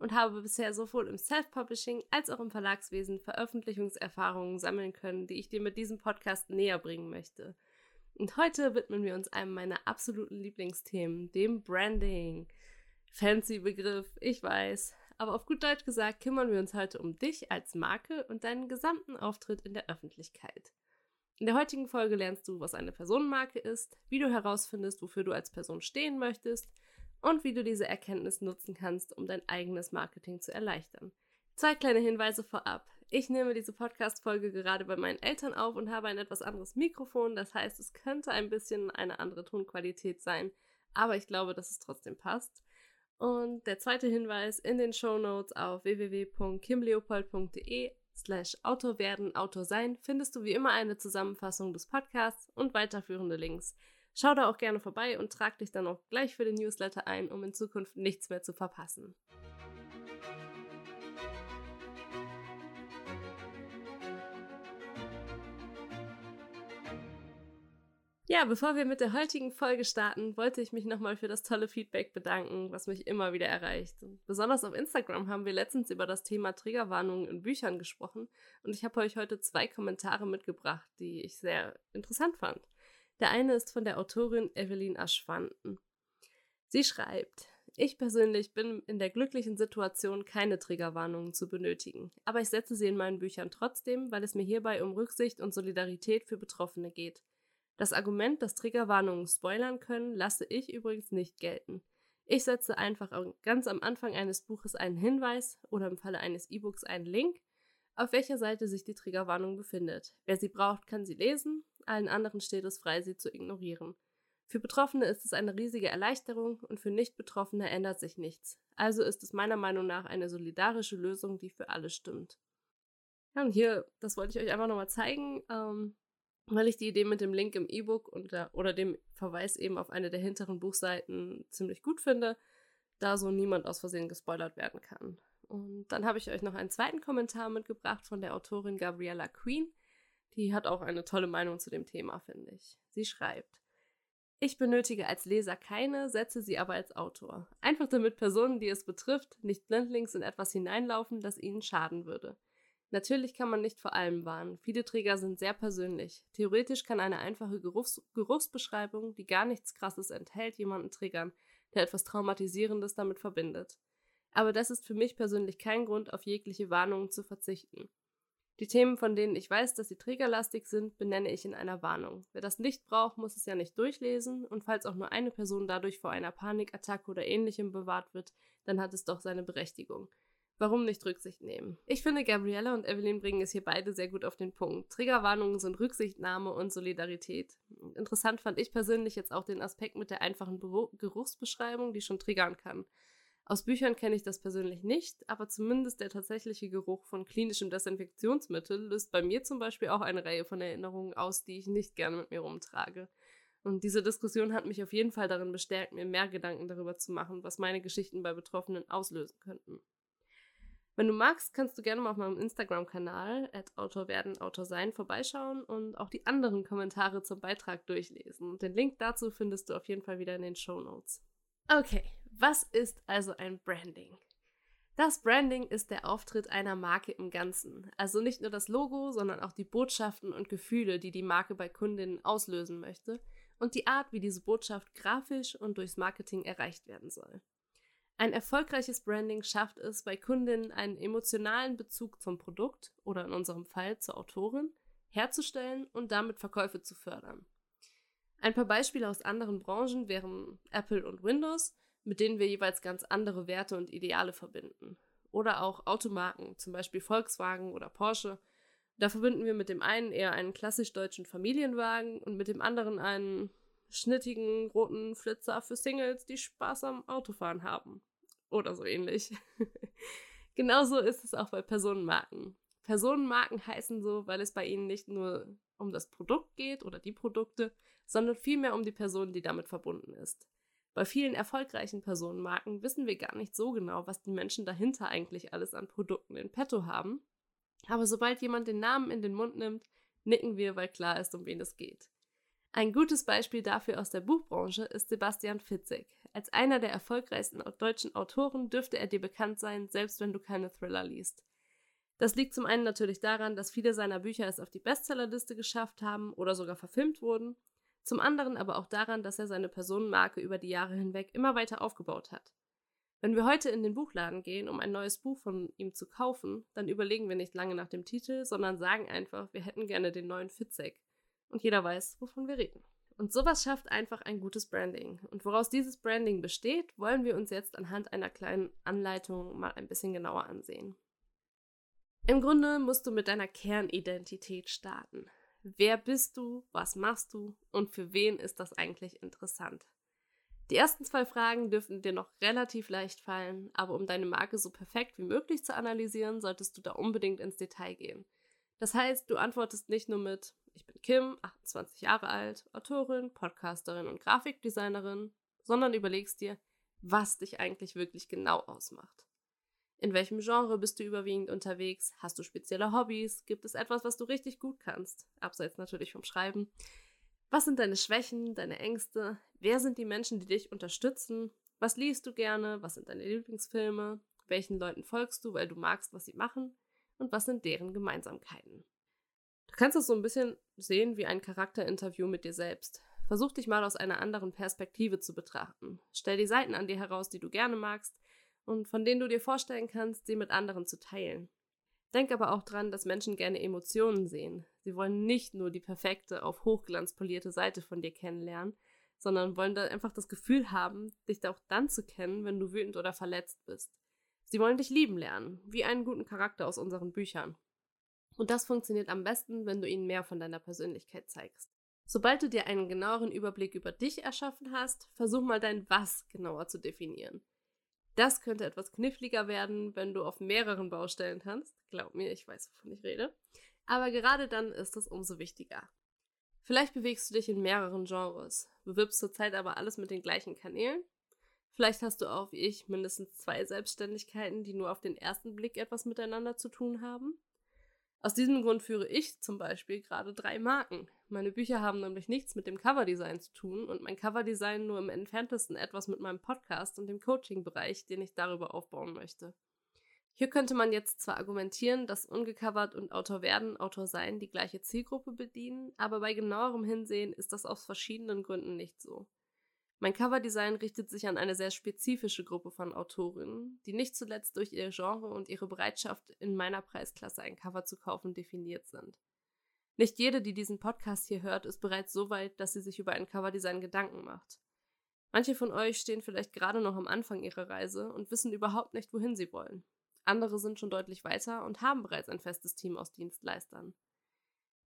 und habe bisher sowohl im Self-Publishing als auch im Verlagswesen Veröffentlichungserfahrungen sammeln können, die ich dir mit diesem Podcast näher bringen möchte. Und heute widmen wir uns einem meiner absoluten Lieblingsthemen, dem Branding. Fancy Begriff, ich weiß. Aber auf gut Deutsch gesagt kümmern wir uns heute um dich als Marke und deinen gesamten Auftritt in der Öffentlichkeit. In der heutigen Folge lernst du, was eine Personenmarke ist, wie du herausfindest, wofür du als Person stehen möchtest und wie du diese Erkenntnis nutzen kannst, um dein eigenes Marketing zu erleichtern. Zwei kleine Hinweise vorab. Ich nehme diese Podcast-Folge gerade bei meinen Eltern auf und habe ein etwas anderes Mikrofon. Das heißt, es könnte ein bisschen eine andere Tonqualität sein, aber ich glaube, dass es trotzdem passt. Und der zweite Hinweis in den Show Notes auf www.kimleopold.de slash Autor werden, Autor sein findest du wie immer eine Zusammenfassung des Podcasts und weiterführende Links. Schau da auch gerne vorbei und trag dich dann auch gleich für den Newsletter ein, um in Zukunft nichts mehr zu verpassen. Ja, bevor wir mit der heutigen Folge starten, wollte ich mich nochmal für das tolle Feedback bedanken, was mich immer wieder erreicht. Besonders auf Instagram haben wir letztens über das Thema Triggerwarnungen in Büchern gesprochen und ich habe euch heute zwei Kommentare mitgebracht, die ich sehr interessant fand. Der eine ist von der Autorin Evelyn Aschwanden. Sie schreibt, ich persönlich bin in der glücklichen Situation, keine Triggerwarnungen zu benötigen, aber ich setze sie in meinen Büchern trotzdem, weil es mir hierbei um Rücksicht und Solidarität für Betroffene geht. Das Argument, dass Triggerwarnungen spoilern können, lasse ich übrigens nicht gelten. Ich setze einfach ganz am Anfang eines Buches einen Hinweis oder im Falle eines E-Books einen Link, auf welcher Seite sich die Triggerwarnung befindet. Wer sie braucht, kann sie lesen, allen anderen steht es frei, sie zu ignorieren. Für Betroffene ist es eine riesige Erleichterung und für Nicht-Betroffene ändert sich nichts. Also ist es meiner Meinung nach eine solidarische Lösung, die für alle stimmt. Ja, und hier, das wollte ich euch einfach nochmal zeigen, ähm, weil ich die Idee mit dem Link im E-Book oder dem Verweis eben auf eine der hinteren Buchseiten ziemlich gut finde, da so niemand aus Versehen gespoilert werden kann. Und dann habe ich euch noch einen zweiten Kommentar mitgebracht von der Autorin Gabriella Queen. Die hat auch eine tolle Meinung zu dem Thema, finde ich. Sie schreibt, ich benötige als Leser keine, setze sie aber als Autor. Einfach damit Personen, die es betrifft, nicht blindlings in etwas hineinlaufen, das ihnen schaden würde. Natürlich kann man nicht vor allem warnen. Viele Träger sind sehr persönlich. Theoretisch kann eine einfache Geruchs Geruchsbeschreibung, die gar nichts Krasses enthält, jemanden triggern, der etwas Traumatisierendes damit verbindet. Aber das ist für mich persönlich kein Grund, auf jegliche Warnungen zu verzichten. Die Themen, von denen ich weiß, dass sie trägerlastig sind, benenne ich in einer Warnung. Wer das nicht braucht, muss es ja nicht durchlesen und falls auch nur eine Person dadurch vor einer Panikattacke oder ähnlichem bewahrt wird, dann hat es doch seine Berechtigung. Warum nicht Rücksicht nehmen? Ich finde, Gabriella und Evelyn bringen es hier beide sehr gut auf den Punkt. Triggerwarnungen sind Rücksichtnahme und Solidarität. Interessant fand ich persönlich jetzt auch den Aspekt mit der einfachen Geruchsbeschreibung, die schon triggern kann. Aus Büchern kenne ich das persönlich nicht, aber zumindest der tatsächliche Geruch von klinischem Desinfektionsmittel löst bei mir zum Beispiel auch eine Reihe von Erinnerungen aus, die ich nicht gerne mit mir rumtrage. Und diese Diskussion hat mich auf jeden Fall darin bestärkt, mir mehr Gedanken darüber zu machen, was meine Geschichten bei Betroffenen auslösen könnten. Wenn du magst, kannst du gerne mal auf meinem Instagram-Kanal at Autor werden, Autor sein vorbeischauen und auch die anderen Kommentare zum Beitrag durchlesen. Den Link dazu findest du auf jeden Fall wieder in den Show Notes. Okay, was ist also ein Branding? Das Branding ist der Auftritt einer Marke im Ganzen. Also nicht nur das Logo, sondern auch die Botschaften und Gefühle, die die Marke bei Kundinnen auslösen möchte und die Art, wie diese Botschaft grafisch und durchs Marketing erreicht werden soll. Ein erfolgreiches Branding schafft es, bei Kundinnen einen emotionalen Bezug zum Produkt oder in unserem Fall zur Autorin herzustellen und damit Verkäufe zu fördern. Ein paar Beispiele aus anderen Branchen wären Apple und Windows, mit denen wir jeweils ganz andere Werte und Ideale verbinden. Oder auch Automarken, zum Beispiel Volkswagen oder Porsche. Da verbinden wir mit dem einen eher einen klassisch deutschen Familienwagen und mit dem anderen einen schnittigen roten Flitzer für Singles, die Spaß am Autofahren haben. Oder so ähnlich. Genauso ist es auch bei Personenmarken. Personenmarken heißen so, weil es bei ihnen nicht nur um das Produkt geht oder die Produkte, sondern vielmehr um die Person, die damit verbunden ist. Bei vielen erfolgreichen Personenmarken wissen wir gar nicht so genau, was die Menschen dahinter eigentlich alles an Produkten in petto haben. Aber sobald jemand den Namen in den Mund nimmt, nicken wir, weil klar ist, um wen es geht. Ein gutes Beispiel dafür aus der Buchbranche ist Sebastian Fitzek. Als einer der erfolgreichsten deutschen Autoren dürfte er dir bekannt sein, selbst wenn du keine Thriller liest. Das liegt zum einen natürlich daran, dass viele seiner Bücher es auf die Bestsellerliste geschafft haben oder sogar verfilmt wurden, zum anderen aber auch daran, dass er seine Personenmarke über die Jahre hinweg immer weiter aufgebaut hat. Wenn wir heute in den Buchladen gehen, um ein neues Buch von ihm zu kaufen, dann überlegen wir nicht lange nach dem Titel, sondern sagen einfach, wir hätten gerne den neuen Fitzek und jeder weiß, wovon wir reden. Und sowas schafft einfach ein gutes Branding. Und woraus dieses Branding besteht, wollen wir uns jetzt anhand einer kleinen Anleitung mal ein bisschen genauer ansehen. Im Grunde musst du mit deiner Kernidentität starten. Wer bist du, was machst du und für wen ist das eigentlich interessant? Die ersten zwei Fragen dürften dir noch relativ leicht fallen, aber um deine Marke so perfekt wie möglich zu analysieren, solltest du da unbedingt ins Detail gehen. Das heißt, du antwortest nicht nur mit ich bin Kim, 28 Jahre alt, Autorin, Podcasterin und Grafikdesignerin, sondern überlegst dir, was dich eigentlich wirklich genau ausmacht. In welchem Genre bist du überwiegend unterwegs? Hast du spezielle Hobbys? Gibt es etwas, was du richtig gut kannst? Abseits natürlich vom Schreiben. Was sind deine Schwächen, deine Ängste? Wer sind die Menschen, die dich unterstützen? Was liest du gerne? Was sind deine Lieblingsfilme? Welchen Leuten folgst du, weil du magst, was sie machen? Und was sind deren Gemeinsamkeiten? Du kannst es so ein bisschen sehen wie ein Charakterinterview mit dir selbst. Versuch dich mal aus einer anderen Perspektive zu betrachten. Stell die Seiten an dir heraus, die du gerne magst und von denen du dir vorstellen kannst, sie mit anderen zu teilen. Denk aber auch dran, dass Menschen gerne Emotionen sehen. Sie wollen nicht nur die perfekte, auf Hochglanz polierte Seite von dir kennenlernen, sondern wollen da einfach das Gefühl haben, dich da auch dann zu kennen, wenn du wütend oder verletzt bist. Sie wollen dich lieben lernen, wie einen guten Charakter aus unseren Büchern. Und das funktioniert am besten, wenn du ihnen mehr von deiner Persönlichkeit zeigst. Sobald du dir einen genaueren Überblick über dich erschaffen hast, versuch mal dein Was genauer zu definieren. Das könnte etwas kniffliger werden, wenn du auf mehreren Baustellen tanzt. Glaub mir, ich weiß, wovon ich rede. Aber gerade dann ist es umso wichtiger. Vielleicht bewegst du dich in mehreren Genres, bewirbst zurzeit aber alles mit den gleichen Kanälen. Vielleicht hast du auch, wie ich, mindestens zwei Selbstständigkeiten, die nur auf den ersten Blick etwas miteinander zu tun haben. Aus diesem Grund führe ich zum Beispiel gerade drei Marken. Meine Bücher haben nämlich nichts mit dem Coverdesign zu tun und mein Coverdesign nur im entferntesten etwas mit meinem Podcast und dem Coaching-Bereich, den ich darüber aufbauen möchte. Hier könnte man jetzt zwar argumentieren, dass ungecovert und Autor werden, Autor sein die gleiche Zielgruppe bedienen, aber bei genauerem Hinsehen ist das aus verschiedenen Gründen nicht so. Mein Coverdesign richtet sich an eine sehr spezifische Gruppe von Autorinnen, die nicht zuletzt durch ihr Genre und ihre Bereitschaft, in meiner Preisklasse ein Cover zu kaufen, definiert sind. Nicht jede, die diesen Podcast hier hört, ist bereits so weit, dass sie sich über ein Coverdesign Gedanken macht. Manche von euch stehen vielleicht gerade noch am Anfang ihrer Reise und wissen überhaupt nicht, wohin sie wollen. Andere sind schon deutlich weiter und haben bereits ein festes Team aus Dienstleistern.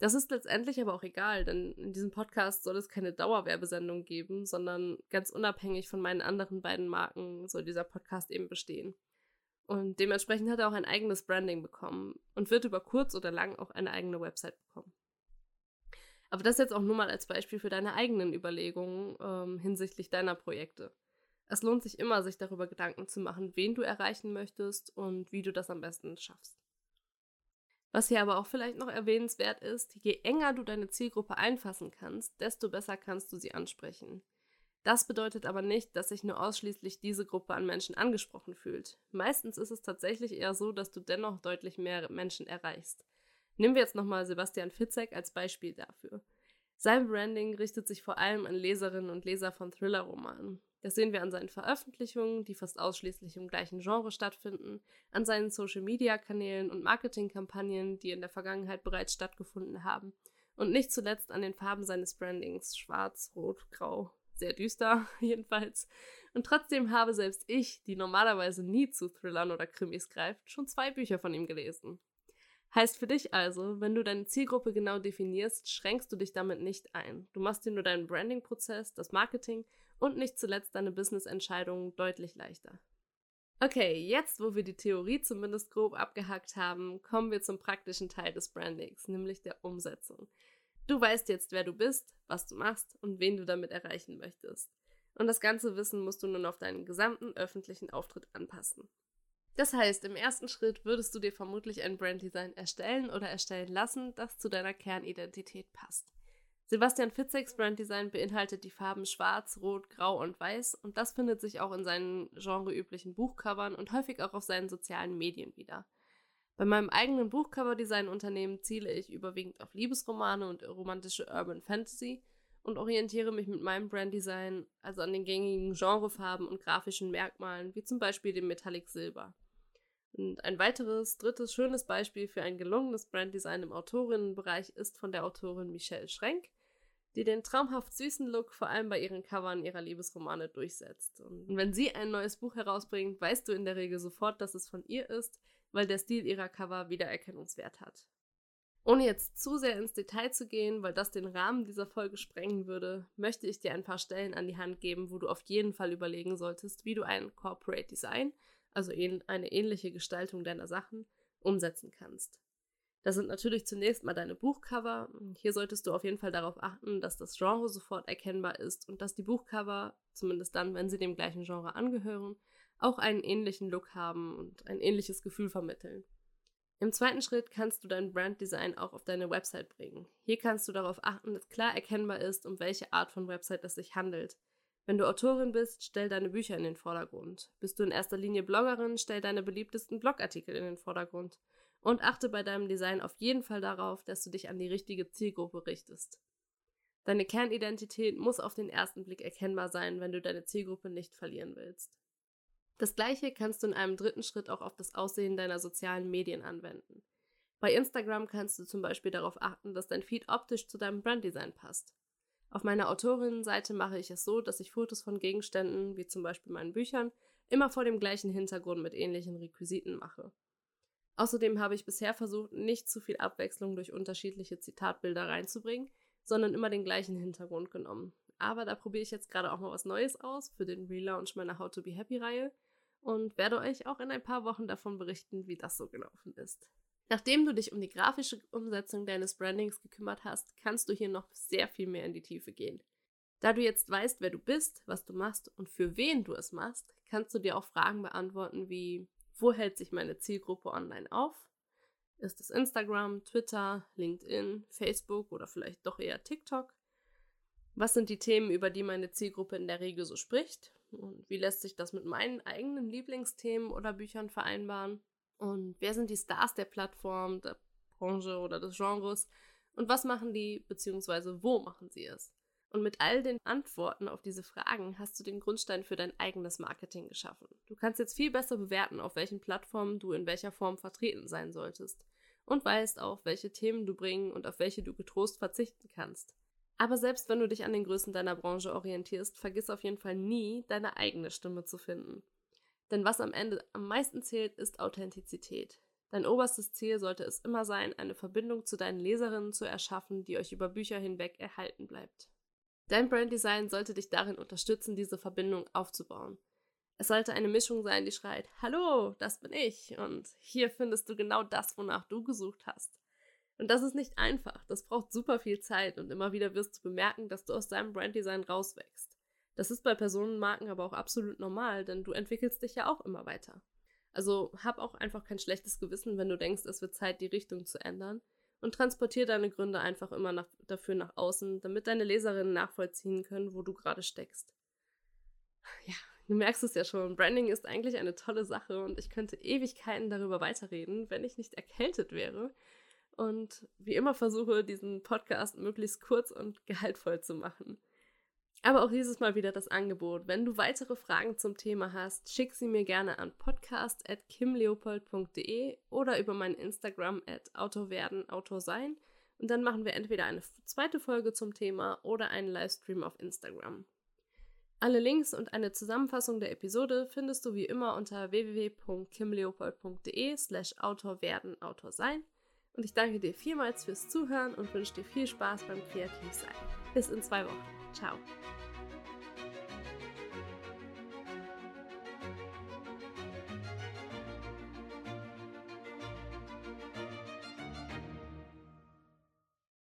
Das ist letztendlich aber auch egal, denn in diesem Podcast soll es keine Dauerwerbesendung geben, sondern ganz unabhängig von meinen anderen beiden Marken soll dieser Podcast eben bestehen. Und dementsprechend hat er auch ein eigenes Branding bekommen und wird über kurz oder lang auch eine eigene Website bekommen. Aber das jetzt auch nur mal als Beispiel für deine eigenen Überlegungen ähm, hinsichtlich deiner Projekte. Es lohnt sich immer, sich darüber Gedanken zu machen, wen du erreichen möchtest und wie du das am besten schaffst. Was hier aber auch vielleicht noch erwähnenswert ist, je enger du deine Zielgruppe einfassen kannst, desto besser kannst du sie ansprechen. Das bedeutet aber nicht, dass sich nur ausschließlich diese Gruppe an Menschen angesprochen fühlt. Meistens ist es tatsächlich eher so, dass du dennoch deutlich mehr Menschen erreichst. Nehmen wir jetzt nochmal Sebastian Fitzek als Beispiel dafür. Sein Branding richtet sich vor allem an Leserinnen und Leser von Thriller-Romanen. Das sehen wir an seinen Veröffentlichungen, die fast ausschließlich im gleichen Genre stattfinden, an seinen Social-Media-Kanälen und Marketingkampagnen, die in der Vergangenheit bereits stattgefunden haben und nicht zuletzt an den Farben seines Brandings, schwarz, rot, grau, sehr düster jedenfalls. Und trotzdem habe selbst ich, die normalerweise nie zu Thrillern oder Krimis greift, schon zwei Bücher von ihm gelesen. Heißt für dich also, wenn du deine Zielgruppe genau definierst, schränkst du dich damit nicht ein. Du machst dir nur deinen Branding-Prozess, das Marketing und nicht zuletzt deine Business-Entscheidungen deutlich leichter. Okay, jetzt wo wir die Theorie zumindest grob abgehakt haben, kommen wir zum praktischen Teil des Brandings, nämlich der Umsetzung. Du weißt jetzt, wer du bist, was du machst und wen du damit erreichen möchtest. Und das ganze Wissen musst du nun auf deinen gesamten öffentlichen Auftritt anpassen. Das heißt, im ersten Schritt würdest du dir vermutlich ein Branddesign erstellen oder erstellen lassen, das zu deiner Kernidentität passt. Sebastian Fitzeks Branddesign beinhaltet die Farben Schwarz, Rot, Grau und Weiß und das findet sich auch in seinen genreüblichen Buchcovern und häufig auch auf seinen sozialen Medien wieder. Bei meinem eigenen Buchcover-Design-Unternehmen ziele ich überwiegend auf Liebesromane und romantische Urban Fantasy und orientiere mich mit meinem Branddesign also an den gängigen Genrefarben und grafischen Merkmalen, wie zum Beispiel dem Metallic Silber. Und ein weiteres, drittes, schönes Beispiel für ein gelungenes Branddesign im Autorinnenbereich ist von der Autorin Michelle Schrenk, die den traumhaft süßen Look vor allem bei ihren Covern ihrer Liebesromane durchsetzt. Und wenn sie ein neues Buch herausbringt, weißt du in der Regel sofort, dass es von ihr ist, weil der Stil ihrer Cover Wiedererkennungswert hat. Ohne jetzt zu sehr ins Detail zu gehen, weil das den Rahmen dieser Folge sprengen würde, möchte ich dir ein paar Stellen an die Hand geben, wo du auf jeden Fall überlegen solltest, wie du ein Corporate Design, also eine ähnliche Gestaltung deiner Sachen, umsetzen kannst. Das sind natürlich zunächst mal deine Buchcover. Hier solltest du auf jeden Fall darauf achten, dass das Genre sofort erkennbar ist und dass die Buchcover, zumindest dann, wenn sie dem gleichen Genre angehören, auch einen ähnlichen Look haben und ein ähnliches Gefühl vermitteln. Im zweiten Schritt kannst du dein Branddesign auch auf deine Website bringen. Hier kannst du darauf achten, dass klar erkennbar ist, um welche Art von Website es sich handelt. Wenn du Autorin bist, stell deine Bücher in den Vordergrund. Bist du in erster Linie Bloggerin, stell deine beliebtesten Blogartikel in den Vordergrund. Und achte bei deinem Design auf jeden Fall darauf, dass du dich an die richtige Zielgruppe richtest. Deine Kernidentität muss auf den ersten Blick erkennbar sein, wenn du deine Zielgruppe nicht verlieren willst. Das gleiche kannst du in einem dritten Schritt auch auf das Aussehen deiner sozialen Medien anwenden. Bei Instagram kannst du zum Beispiel darauf achten, dass dein Feed optisch zu deinem Branddesign passt. Auf meiner Autorinnenseite mache ich es so, dass ich Fotos von Gegenständen, wie zum Beispiel meinen Büchern, immer vor dem gleichen Hintergrund mit ähnlichen Requisiten mache. Außerdem habe ich bisher versucht, nicht zu viel Abwechslung durch unterschiedliche Zitatbilder reinzubringen, sondern immer den gleichen Hintergrund genommen. Aber da probiere ich jetzt gerade auch mal was Neues aus für den Relaunch meiner How to Be Happy Reihe und werde euch auch in ein paar Wochen davon berichten, wie das so gelaufen ist. Nachdem du dich um die grafische Umsetzung deines Brandings gekümmert hast, kannst du hier noch sehr viel mehr in die Tiefe gehen. Da du jetzt weißt, wer du bist, was du machst und für wen du es machst, kannst du dir auch Fragen beantworten wie, wo hält sich meine Zielgruppe online auf? Ist es Instagram, Twitter, LinkedIn, Facebook oder vielleicht doch eher TikTok? Was sind die Themen, über die meine Zielgruppe in der Regel so spricht? Und wie lässt sich das mit meinen eigenen Lieblingsthemen oder Büchern vereinbaren? Und wer sind die Stars der Plattform, der Branche oder des Genres? Und was machen die, beziehungsweise wo machen sie es? Und mit all den Antworten auf diese Fragen hast du den Grundstein für dein eigenes Marketing geschaffen. Du kannst jetzt viel besser bewerten, auf welchen Plattformen du in welcher Form vertreten sein solltest. Und weißt auch, welche Themen du bringen und auf welche du getrost verzichten kannst. Aber selbst wenn du dich an den Größen deiner Branche orientierst, vergiss auf jeden Fall nie, deine eigene Stimme zu finden. Denn was am Ende am meisten zählt, ist Authentizität. Dein oberstes Ziel sollte es immer sein, eine Verbindung zu deinen Leserinnen zu erschaffen, die euch über Bücher hinweg erhalten bleibt. Dein Branddesign sollte dich darin unterstützen, diese Verbindung aufzubauen. Es sollte eine Mischung sein, die schreit, Hallo, das bin ich und hier findest du genau das, wonach du gesucht hast. Und das ist nicht einfach. Das braucht super viel Zeit und immer wieder wirst du bemerken, dass du aus deinem Branddesign rauswächst. Das ist bei Personenmarken aber auch absolut normal, denn du entwickelst dich ja auch immer weiter. Also hab auch einfach kein schlechtes Gewissen, wenn du denkst, es wird Zeit, die Richtung zu ändern. Und transportier deine Gründe einfach immer nach, dafür nach außen, damit deine Leserinnen nachvollziehen können, wo du gerade steckst. Ja, du merkst es ja schon, Branding ist eigentlich eine tolle Sache und ich könnte Ewigkeiten darüber weiterreden, wenn ich nicht erkältet wäre und wie immer versuche, diesen Podcast möglichst kurz und gehaltvoll zu machen. Aber auch dieses Mal wieder das Angebot. Wenn du weitere Fragen zum Thema hast, schick sie mir gerne an podcast.kimleopold.de oder über mein Instagram at Autowerden, Autor sein. Und dann machen wir entweder eine zweite Folge zum Thema oder einen Livestream auf Instagram. Alle Links und eine Zusammenfassung der Episode findest du wie immer unter www.kimleopold.de slash Autor werden. Und ich danke dir vielmals fürs Zuhören und wünsche dir viel Spaß beim Kreativsein. Bis in zwei Wochen. Chao.